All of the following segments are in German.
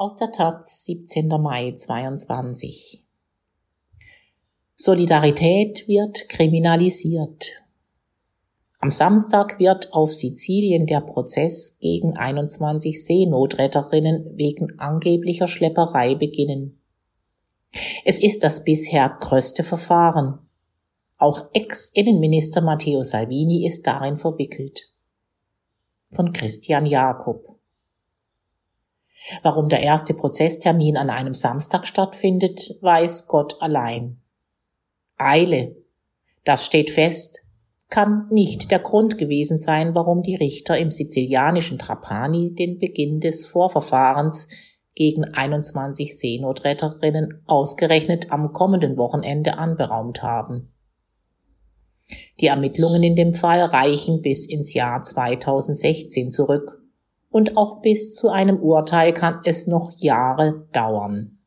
Aus der Taz, 17. Mai 22. Solidarität wird kriminalisiert. Am Samstag wird auf Sizilien der Prozess gegen 21 Seenotretterinnen wegen angeblicher Schlepperei beginnen. Es ist das bisher größte Verfahren. Auch Ex-Innenminister Matteo Salvini ist darin verwickelt. Von Christian Jakob. Warum der erste Prozesstermin an einem Samstag stattfindet, weiß Gott allein. Eile, das steht fest, kann nicht der Grund gewesen sein, warum die Richter im sizilianischen Trapani den Beginn des Vorverfahrens gegen 21 Seenotretterinnen ausgerechnet am kommenden Wochenende anberaumt haben. Die Ermittlungen in dem Fall reichen bis ins Jahr 2016 zurück und auch bis zu einem Urteil kann es noch Jahre dauern.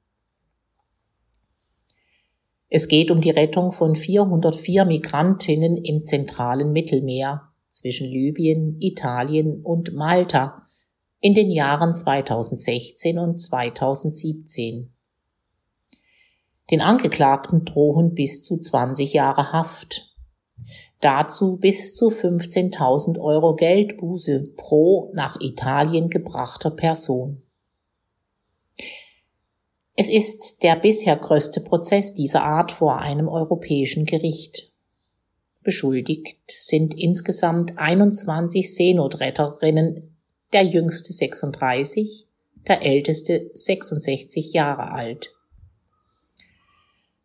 Es geht um die Rettung von 404 Migrantinnen im zentralen Mittelmeer zwischen Libyen, Italien und Malta in den Jahren 2016 und 2017. Den Angeklagten drohen bis zu 20 Jahre Haft. Dazu bis zu 15.000 Euro Geldbuße pro nach Italien gebrachter Person. Es ist der bisher größte Prozess dieser Art vor einem europäischen Gericht. Beschuldigt sind insgesamt 21 Seenotretterinnen, der jüngste 36, der älteste 66 Jahre alt.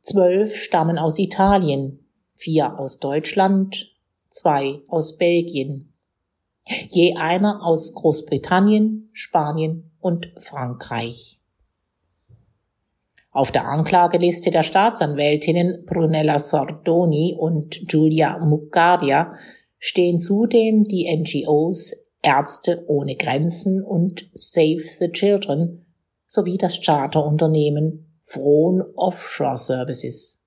Zwölf stammen aus Italien, vier aus Deutschland, zwei aus Belgien, je einer aus Großbritannien, Spanien und Frankreich. Auf der Anklageliste der Staatsanwältinnen Brunella Sordoni und Giulia Muccaria stehen zudem die NGOs Ärzte ohne Grenzen und Save the Children sowie das Charterunternehmen Frohn Offshore Services.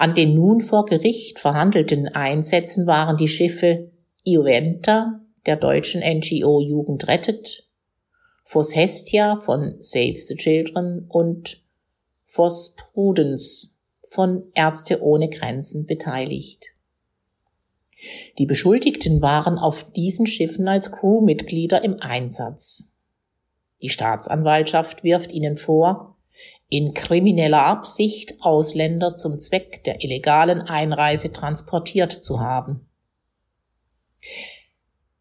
An den nun vor Gericht verhandelten Einsätzen waren die Schiffe Ioventa der deutschen NGO Jugend rettet Fos Hestia von Save the Children und Fos Prudence von Ärzte ohne Grenzen beteiligt. Die Beschuldigten waren auf diesen Schiffen als Crewmitglieder im Einsatz. Die Staatsanwaltschaft wirft ihnen vor, in krimineller Absicht Ausländer zum Zweck der illegalen Einreise transportiert zu haben.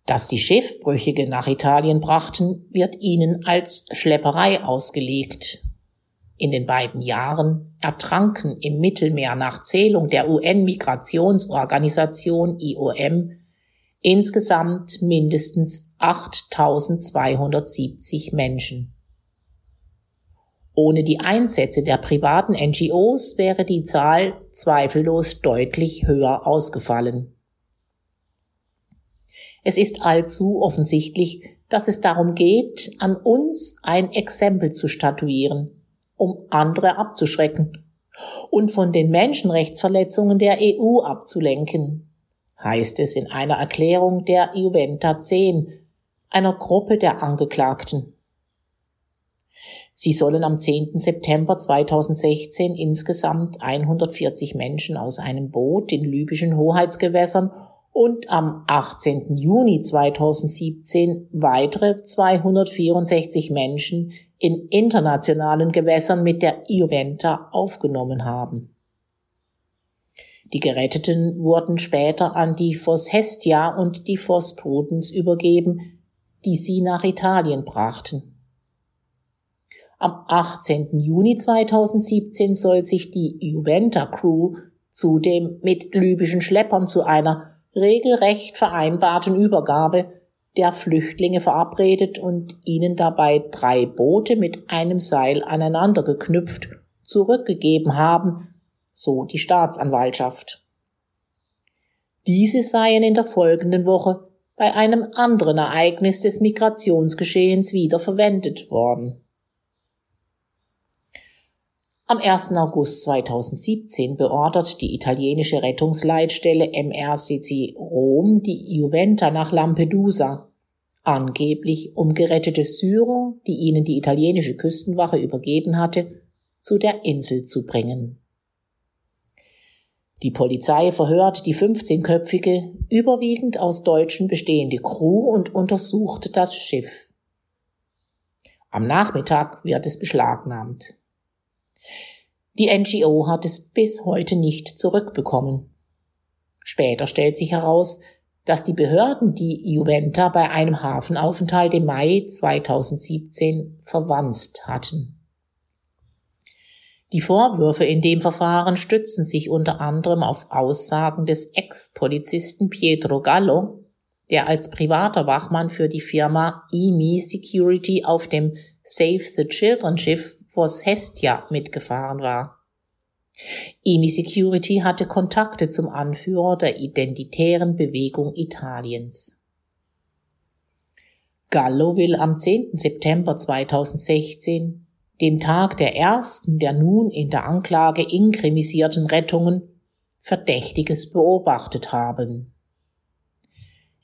Dass die Schiffbrüchige nach Italien brachten, wird ihnen als Schlepperei ausgelegt. In den beiden Jahren ertranken im Mittelmeer nach Zählung der UN-Migrationsorganisation IOM insgesamt mindestens 8270 Menschen. Ohne die Einsätze der privaten NGOs wäre die Zahl zweifellos deutlich höher ausgefallen. Es ist allzu offensichtlich, dass es darum geht, an uns ein Exempel zu statuieren, um andere abzuschrecken und von den Menschenrechtsverletzungen der EU abzulenken, heißt es in einer Erklärung der Juventa 10, einer Gruppe der Angeklagten. Sie sollen am 10. September 2016 insgesamt 140 Menschen aus einem Boot in libyschen Hoheitsgewässern und am 18. Juni 2017 weitere 264 Menschen in internationalen Gewässern mit der Ioventa aufgenommen haben. Die Geretteten wurden später an die Fos Hestia und die Fos Prudence übergeben, die sie nach Italien brachten. Am 18. Juni 2017 soll sich die Juventa Crew zudem mit libyschen Schleppern zu einer regelrecht vereinbarten Übergabe der Flüchtlinge verabredet und ihnen dabei drei Boote mit einem Seil aneinander geknüpft zurückgegeben haben, so die Staatsanwaltschaft. Diese seien in der folgenden Woche bei einem anderen Ereignis des Migrationsgeschehens wieder verwendet worden. Am 1. August 2017 beordert die italienische Rettungsleitstelle MRCC Rom die Juventa nach Lampedusa. angeblich um gerettete Syrer, die ihnen die italienische Küstenwache übergeben hatte, zu der Insel zu bringen. Die Polizei verhört die 15-köpfige, überwiegend aus Deutschen bestehende Crew und untersucht das Schiff. Am Nachmittag wird es beschlagnahmt. Die NGO hat es bis heute nicht zurückbekommen. Später stellt sich heraus, dass die Behörden die Juventa bei einem Hafenaufenthalt im Mai 2017 verwanzt hatten. Die Vorwürfe in dem Verfahren stützen sich unter anderem auf Aussagen des Ex-Polizisten Pietro Gallo, der als privater Wachmann für die Firma EMI Security auf dem Save the Children Schiff Vos Hestia mitgefahren war. EMI Security hatte Kontakte zum Anführer der identitären Bewegung Italiens. Gallo will am 10. September 2016 dem Tag der ersten der nun in der Anklage inkrimisierten Rettungen, Verdächtiges beobachtet haben.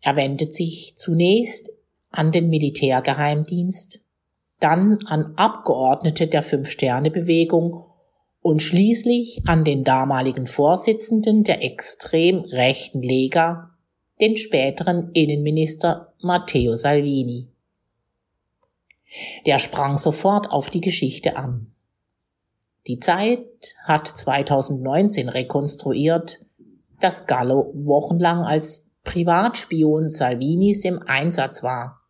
Er wendet sich zunächst an den Militärgeheimdienst, dann an Abgeordnete der Fünf-Sterne-Bewegung und schließlich an den damaligen Vorsitzenden der extrem rechten Lega, den späteren Innenminister Matteo Salvini. Der sprang sofort auf die Geschichte an. Die Zeit hat 2019 rekonstruiert, dass Gallo wochenlang als Privatspion Salvinis im Einsatz war.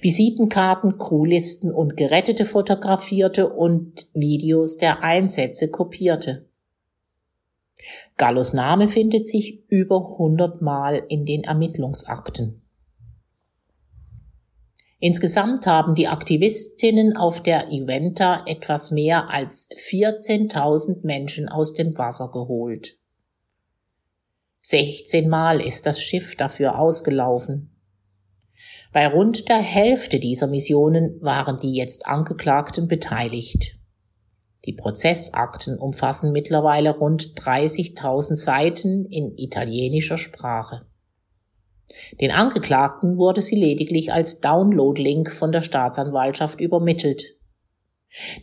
Visitenkarten, Crewlisten und Gerettete fotografierte und Videos der Einsätze kopierte. Gallos Name findet sich über 100 Mal in den Ermittlungsakten. Insgesamt haben die Aktivistinnen auf der Juventa etwas mehr als 14.000 Menschen aus dem Wasser geholt. 16 Mal ist das Schiff dafür ausgelaufen. Bei rund der Hälfte dieser Missionen waren die jetzt Angeklagten beteiligt. Die Prozessakten umfassen mittlerweile rund 30.000 Seiten in italienischer Sprache. Den Angeklagten wurde sie lediglich als Download-Link von der Staatsanwaltschaft übermittelt.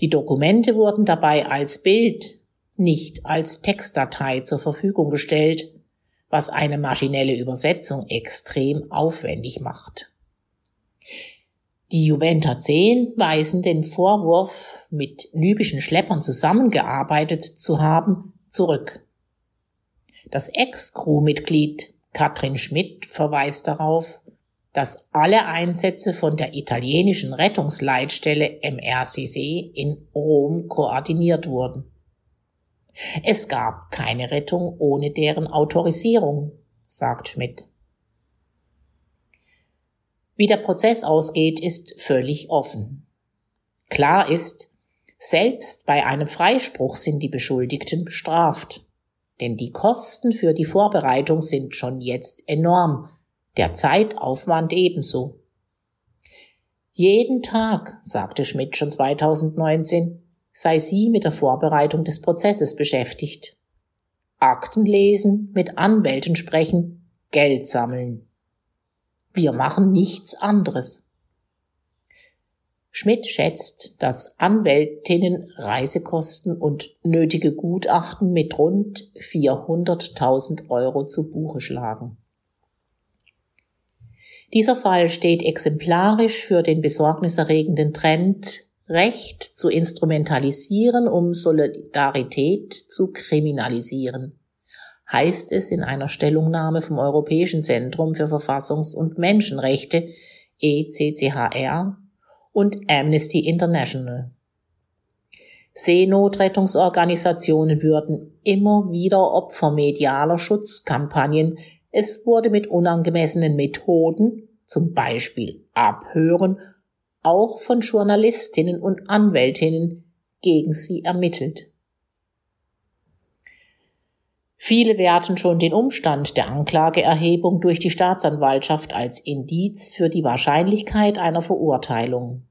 Die Dokumente wurden dabei als Bild, nicht als Textdatei zur Verfügung gestellt, was eine maschinelle Übersetzung extrem aufwendig macht. Die Juventa 10 weisen den Vorwurf, mit libyschen Schleppern zusammengearbeitet zu haben, zurück. Das Ex-Crewmitglied Katrin Schmidt verweist darauf, dass alle Einsätze von der italienischen Rettungsleitstelle MRCC in Rom koordiniert wurden. Es gab keine Rettung ohne deren Autorisierung, sagt Schmidt. Wie der Prozess ausgeht, ist völlig offen. Klar ist, selbst bei einem Freispruch sind die Beschuldigten bestraft. Denn die Kosten für die Vorbereitung sind schon jetzt enorm, der Zeitaufwand ebenso. Jeden Tag, sagte Schmidt schon 2019, sei sie mit der Vorbereitung des Prozesses beschäftigt. Akten lesen, mit Anwälten sprechen, Geld sammeln. Wir machen nichts anderes. Schmidt schätzt, dass Anwältinnen Reisekosten und nötige Gutachten mit rund 400.000 Euro zu Buche schlagen. Dieser Fall steht exemplarisch für den besorgniserregenden Trend, Recht zu instrumentalisieren, um Solidarität zu kriminalisieren, heißt es in einer Stellungnahme vom Europäischen Zentrum für Verfassungs- und Menschenrechte ECCHR und Amnesty International. Seenotrettungsorganisationen würden immer wieder Opfer medialer Schutzkampagnen. Es wurde mit unangemessenen Methoden, zum Beispiel Abhören, auch von Journalistinnen und Anwältinnen gegen sie ermittelt. Viele werten schon den Umstand der Anklageerhebung durch die Staatsanwaltschaft als Indiz für die Wahrscheinlichkeit einer Verurteilung.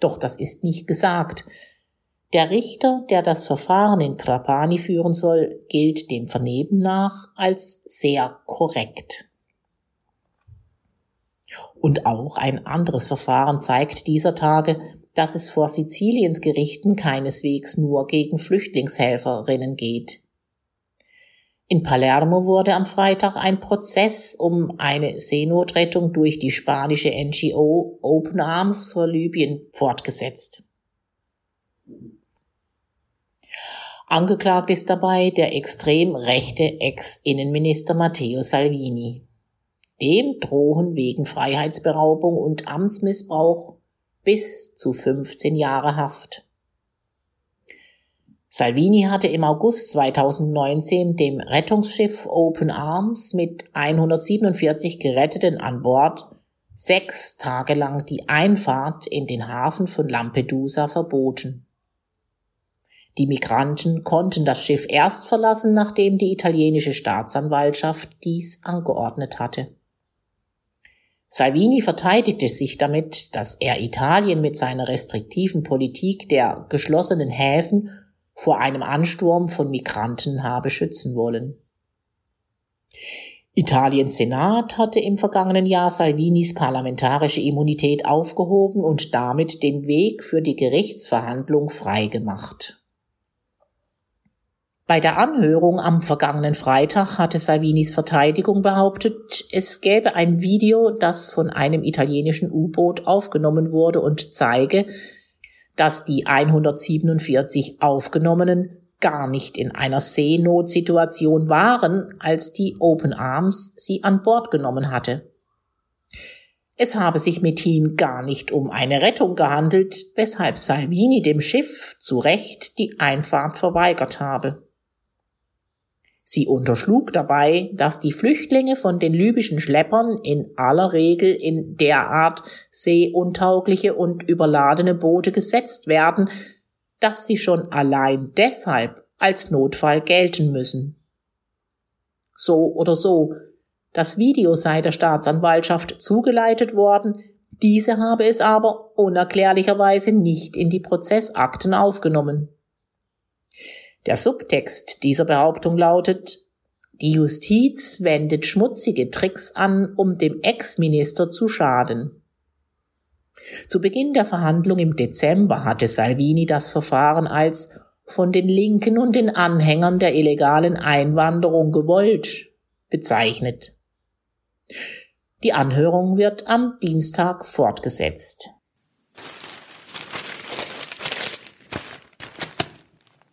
Doch das ist nicht gesagt. Der Richter, der das Verfahren in Trapani führen soll, gilt dem Vernehmen nach als sehr korrekt. Und auch ein anderes Verfahren zeigt dieser Tage, dass es vor Siziliens Gerichten keineswegs nur gegen Flüchtlingshelferinnen geht. In Palermo wurde am Freitag ein Prozess um eine Seenotrettung durch die spanische NGO Open Arms für Libyen fortgesetzt. Angeklagt ist dabei der extrem rechte Ex-Innenminister Matteo Salvini. Dem drohen wegen Freiheitsberaubung und Amtsmissbrauch bis zu 15 Jahre Haft. Salvini hatte im August 2019 dem Rettungsschiff Open Arms mit 147 Geretteten an Bord sechs Tage lang die Einfahrt in den Hafen von Lampedusa verboten. Die Migranten konnten das Schiff erst verlassen, nachdem die italienische Staatsanwaltschaft dies angeordnet hatte. Salvini verteidigte sich damit, dass er Italien mit seiner restriktiven Politik der geschlossenen Häfen vor einem Ansturm von Migranten habe schützen wollen. Italiens Senat hatte im vergangenen Jahr Salvinis parlamentarische Immunität aufgehoben und damit den Weg für die Gerichtsverhandlung freigemacht. Bei der Anhörung am vergangenen Freitag hatte Salvinis Verteidigung behauptet, es gäbe ein Video, das von einem italienischen U-Boot aufgenommen wurde und zeige, dass die 147 Aufgenommenen gar nicht in einer Seenotsituation waren, als die Open Arms sie an Bord genommen hatte. Es habe sich mit ihnen gar nicht um eine Rettung gehandelt, weshalb Salvini dem Schiff zu Recht die Einfahrt verweigert habe. Sie unterschlug dabei, dass die Flüchtlinge von den libyschen Schleppern in aller Regel in derart seeuntaugliche und überladene Boote gesetzt werden, dass sie schon allein deshalb als Notfall gelten müssen. So oder so, das Video sei der Staatsanwaltschaft zugeleitet worden, diese habe es aber unerklärlicherweise nicht in die Prozessakten aufgenommen. Der Subtext dieser Behauptung lautet, die Justiz wendet schmutzige Tricks an, um dem Ex-Minister zu schaden. Zu Beginn der Verhandlung im Dezember hatte Salvini das Verfahren als von den Linken und den Anhängern der illegalen Einwanderung gewollt bezeichnet. Die Anhörung wird am Dienstag fortgesetzt.